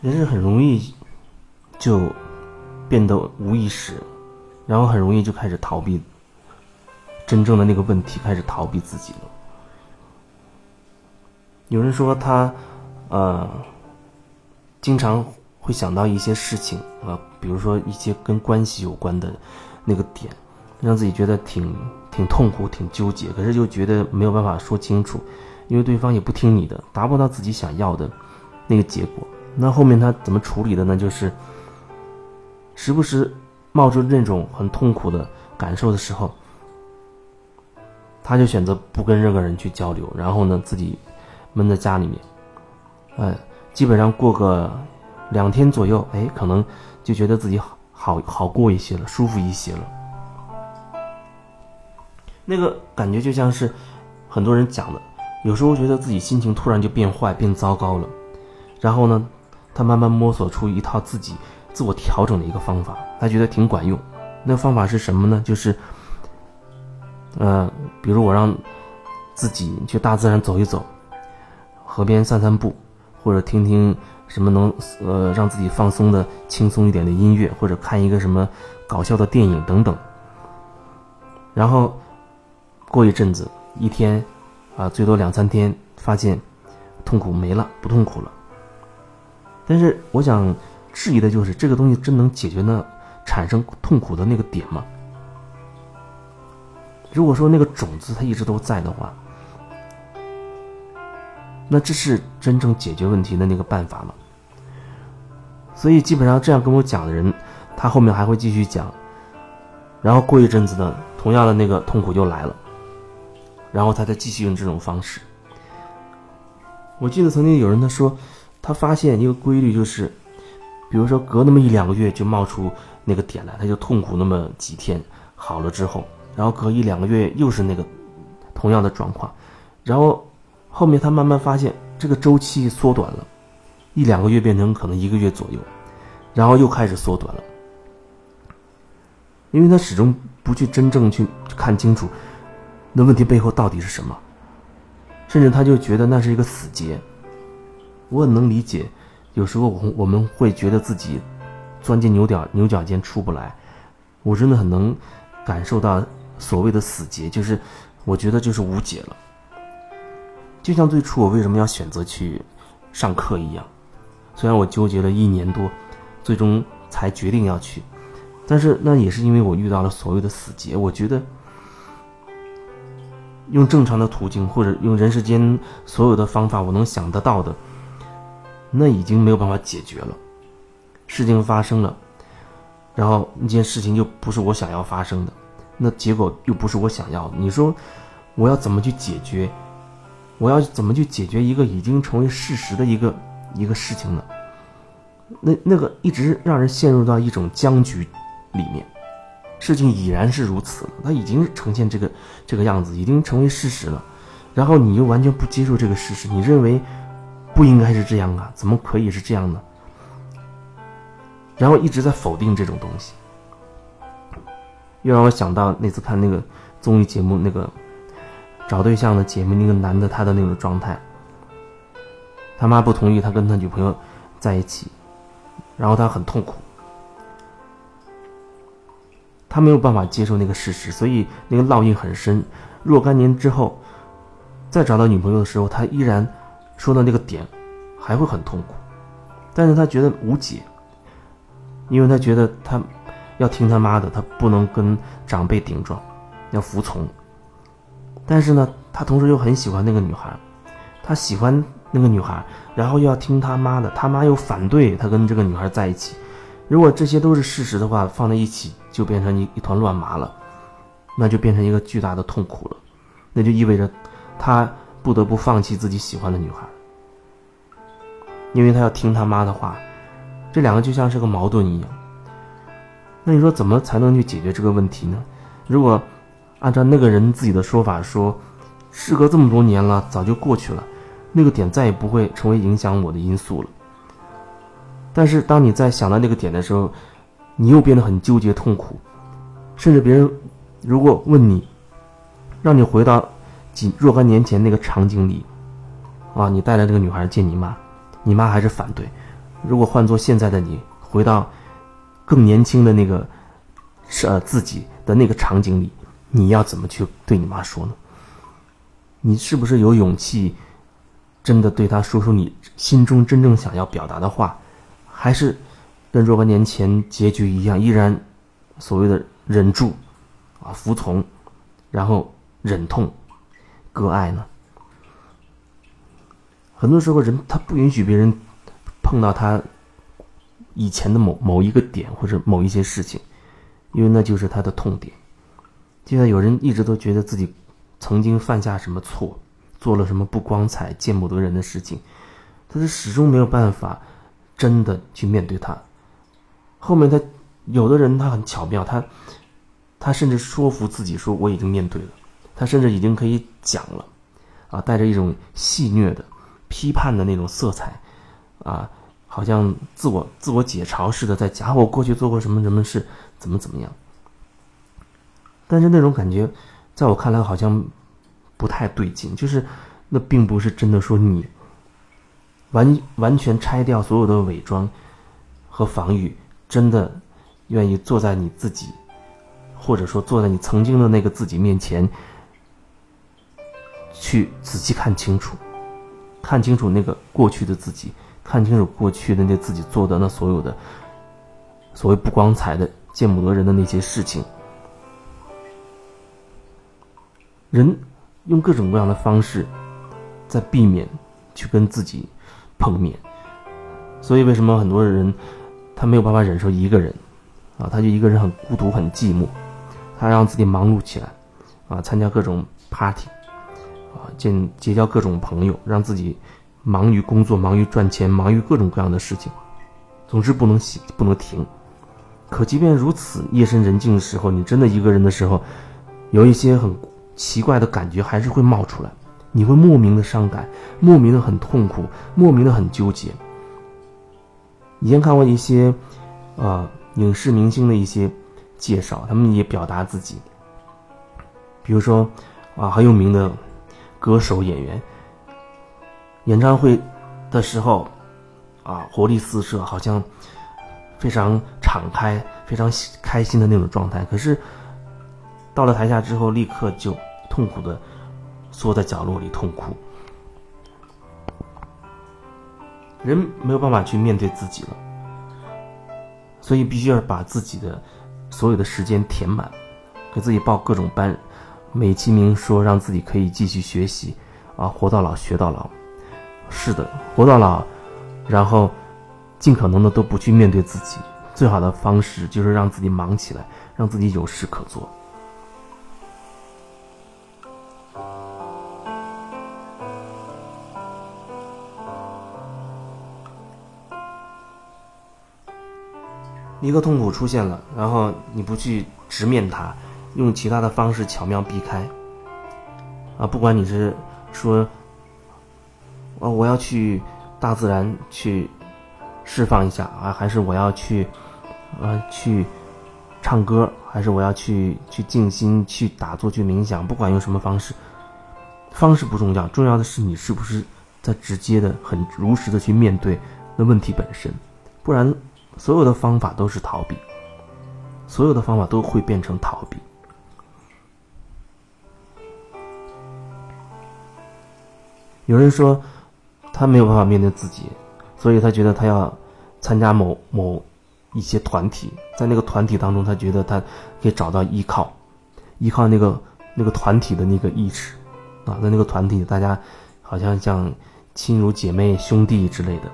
人是很容易就变得无意识，然后很容易就开始逃避真正的那个问题，开始逃避自己了。有人说他呃经常会想到一些事情啊，比如说一些跟关系有关的那个点，让自己觉得挺挺痛苦、挺纠结，可是又觉得没有办法说清楚，因为对方也不听你的，达不到自己想要的那个结果。那后面他怎么处理的呢？就是时不时冒出那种很痛苦的感受的时候，他就选择不跟任何人去交流，然后呢自己闷在家里面，哎，基本上过个两天左右，哎，可能就觉得自己好好好过一些了，舒服一些了。那个感觉就像是很多人讲的，有时候觉得自己心情突然就变坏、变糟糕了，然后呢。他慢慢摸索出一套自己自我调整的一个方法，他觉得挺管用。那方法是什么呢？就是，呃，比如我让自己去大自然走一走，河边散散步，或者听听什么能呃让自己放松的轻松一点的音乐，或者看一个什么搞笑的电影等等。然后过一阵子，一天啊，最多两三天，发现痛苦没了，不痛苦了。但是我想质疑的就是这个东西真能解决那产生痛苦的那个点吗？如果说那个种子它一直都在的话，那这是真正解决问题的那个办法吗？所以基本上这样跟我讲的人，他后面还会继续讲，然后过一阵子呢，同样的那个痛苦又来了，然后他再继续用这种方式。我记得曾经有人他说。他发现一个规律，就是，比如说隔那么一两个月就冒出那个点来，他就痛苦那么几天，好了之后，然后隔一两个月又是那个同样的状况，然后后面他慢慢发现这个周期缩短了，一两个月变成可能一个月左右，然后又开始缩短了，因为他始终不去真正去看清楚那问题背后到底是什么，甚至他就觉得那是一个死结。我很能理解，有时候我我们会觉得自己钻进牛角牛角尖出不来。我真的很能感受到所谓的死结，就是我觉得就是无解了。就像最初我为什么要选择去上课一样，虽然我纠结了一年多，最终才决定要去，但是那也是因为我遇到了所谓的死结。我觉得用正常的途径或者用人世间所有的方法我能想得到的。那已经没有办法解决了，事情发生了，然后那件事情又不是我想要发生的，那结果又不是我想要的。你说我要怎么去解决？我要怎么去解决一个已经成为事实的一个一个事情呢？那那个一直让人陷入到一种僵局里面，事情已然是如此了，它已经呈现这个这个样子，已经成为事实了，然后你又完全不接受这个事实，你认为？不应该是这样啊！怎么可以是这样呢？然后一直在否定这种东西，又让我想到那次看那个综艺节目，那个找对象的节目，那个男的他的那种状态，他妈不同意他跟他女朋友在一起，然后他很痛苦，他没有办法接受那个事实，所以那个烙印很深。若干年之后，再找到女朋友的时候，他依然。说的那个点，还会很痛苦，但是他觉得无解，因为他觉得他要听他妈的，他不能跟长辈顶撞，要服从。但是呢，他同时又很喜欢那个女孩，他喜欢那个女孩，然后又要听他妈的，他妈又反对他跟这个女孩在一起。如果这些都是事实的话，放在一起就变成一一团乱麻了，那就变成一个巨大的痛苦了，那就意味着他。不得不放弃自己喜欢的女孩，因为他要听他妈的话，这两个就像是个矛盾一样。那你说怎么才能去解决这个问题呢？如果按照那个人自己的说法说，事隔这么多年了，早就过去了，那个点再也不会成为影响我的因素了。但是当你在想到那个点的时候，你又变得很纠结痛苦，甚至别人如果问你，让你回到。几若干年前那个场景里，啊，你带着这个女孩见你妈，你妈还是反对，如果换做现在的你，回到更年轻的那个是呃自己的那个场景里，你要怎么去对你妈说呢？你是不是有勇气，真的对她说出你心中真正想要表达的话，还是跟若干年前结局一样，依然所谓的忍住啊服从，然后忍痛割爱呢？很多时候，人他不允许别人碰到他以前的某某一个点或者某一些事情，因为那就是他的痛点。就像有人一直都觉得自己曾经犯下什么错，做了什么不光彩、见不得人的事情，他是始终没有办法真的去面对他。后面他有的人他很巧妙，他他甚至说服自己说我已经面对了，他甚至已经可以讲了，啊，带着一种戏谑的。批判的那种色彩，啊，好像自我自我解嘲似的，在讲我过去做过什么什么事，怎么怎么样。但是那种感觉，在我看来好像不太对劲，就是那并不是真的说你完完全拆掉所有的伪装和防御，真的愿意坐在你自己，或者说坐在你曾经的那个自己面前，去仔细看清楚。看清楚那个过去的自己，看清楚过去的那自己做的那所有的所谓不光彩的、见不得人的那些事情。人用各种各样的方式在避免去跟自己碰面，所以为什么很多人他没有办法忍受一个人啊？他就一个人很孤独、很寂寞，他让自己忙碌起来啊，参加各种 party。啊，见结交各种朋友，让自己忙于工作、忙于赚钱、忙于各种各样的事情，总之不能息、不能停。可即便如此，夜深人静的时候，你真的一个人的时候，有一些很奇怪的感觉还是会冒出来，你会莫名的伤感，莫名的很痛苦，莫名的很纠结。以前看过一些，呃，影视明星的一些介绍，他们也表达自己，比如说，啊，很有名的。歌手、演员，演唱会的时候，啊，活力四射，好像非常敞开、非常开心的那种状态。可是到了台下之后，立刻就痛苦的缩在角落里痛哭。人没有办法去面对自己了，所以必须要把自己的所有的时间填满，给自己报各种班。美其名说让自己可以继续学习，啊，活到老学到老，是的，活到老，然后尽可能的都不去面对自己，最好的方式就是让自己忙起来，让自己有事可做。一个痛苦出现了，然后你不去直面它。用其他的方式巧妙避开，啊，不管你是说，啊，我要去大自然去释放一下啊，还是我要去，呃，去唱歌，还是我要去去静心、去打坐、去冥想，不管用什么方式，方式不重要，重要的是你是不是在直接的、很如实的去面对那问题本身，不然所有的方法都是逃避，所有的方法都会变成逃避。有人说，他没有办法面对自己，所以他觉得他要参加某某一些团体，在那个团体当中，他觉得他可以找到依靠，依靠那个那个团体的那个意识，啊，在那个团体，大家好像像亲如姐妹、兄弟之类的，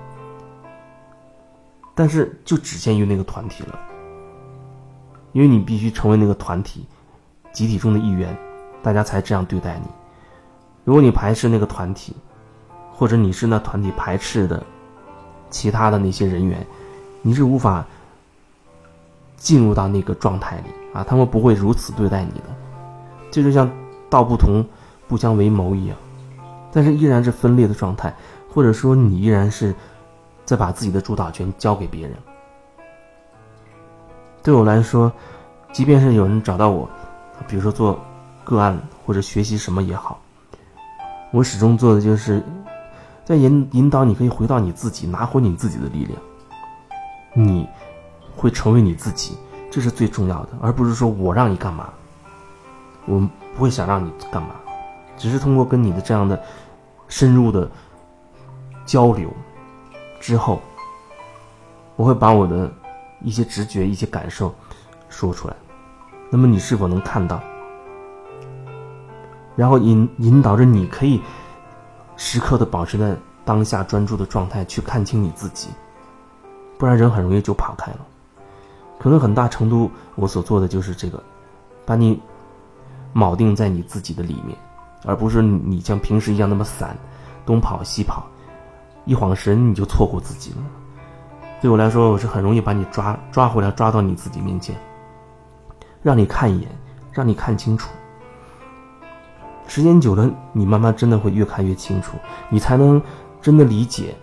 但是就只限于那个团体了，因为你必须成为那个团体集体中的一员，大家才这样对待你。如果你排斥那个团体，或者你是那团体排斥的其他的那些人员，你是无法进入到那个状态里啊！他们不会如此对待你的，这就像道不同不相为谋一样，但是依然是分裂的状态，或者说你依然是在把自己的主导权交给别人。对我来说，即便是有人找到我，比如说做个案或者学习什么也好。我始终做的就是，在引引导你可以回到你自己，拿回你自己的力量，你会成为你自己，这是最重要的，而不是说我让你干嘛，我不会想让你干嘛，只是通过跟你的这样的深入的交流之后，我会把我的一些直觉、一些感受说出来。那么你是否能看到？然后引引导着你可以时刻的保持在当下专注的状态，去看清你自己，不然人很容易就跑开了。可能很大程度我所做的就是这个，把你铆定在你自己的里面，而不是你像平时一样那么散，东跑西跑，一晃神你就错过自己了。对我来说，我是很容易把你抓抓回来，抓到你自己面前，让你看一眼，让你看清楚。时间久了，你慢慢真的会越看越清楚，你才能真的理解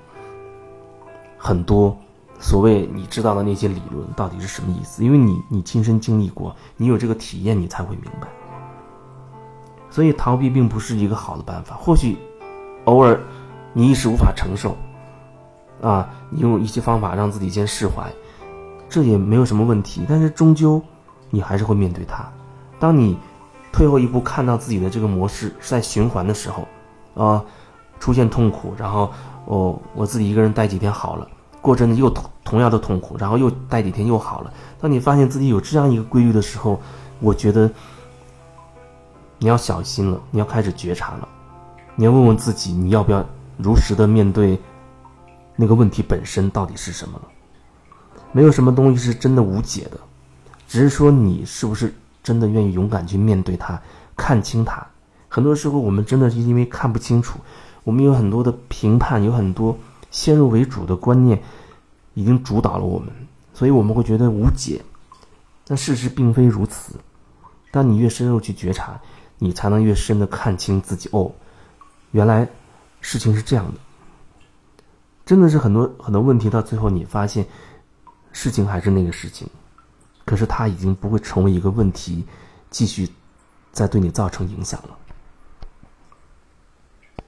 很多所谓你知道的那些理论到底是什么意思。因为你你亲身经历过，你有这个体验，你才会明白。所以逃避并不是一个好的办法。或许偶尔你一时无法承受，啊，你用一些方法让自己先释怀，这也没有什么问题。但是终究你还是会面对它。当你。退后一步，看到自己的这个模式是在循环的时候，啊，出现痛苦，然后哦，我自己一个人待几天好了，过阵子又同同样的痛苦，然后又待几天又好了。当你发现自己有这样一个规律的时候，我觉得你要小心了，你要开始觉察了，你要问问自己，你要不要如实的面对那个问题本身到底是什么了？没有什么东西是真的无解的，只是说你是不是。真的愿意勇敢去面对它，看清它。很多时候，我们真的是因为看不清楚，我们有很多的评判，有很多先入为主的观念，已经主导了我们，所以我们会觉得无解。但事实并非如此。当你越深入去觉察，你才能越深的看清自己。哦，原来事情是这样的。真的是很多很多问题，到最后你发现，事情还是那个事情。可是他已经不会成为一个问题，继续再对你造成影响了。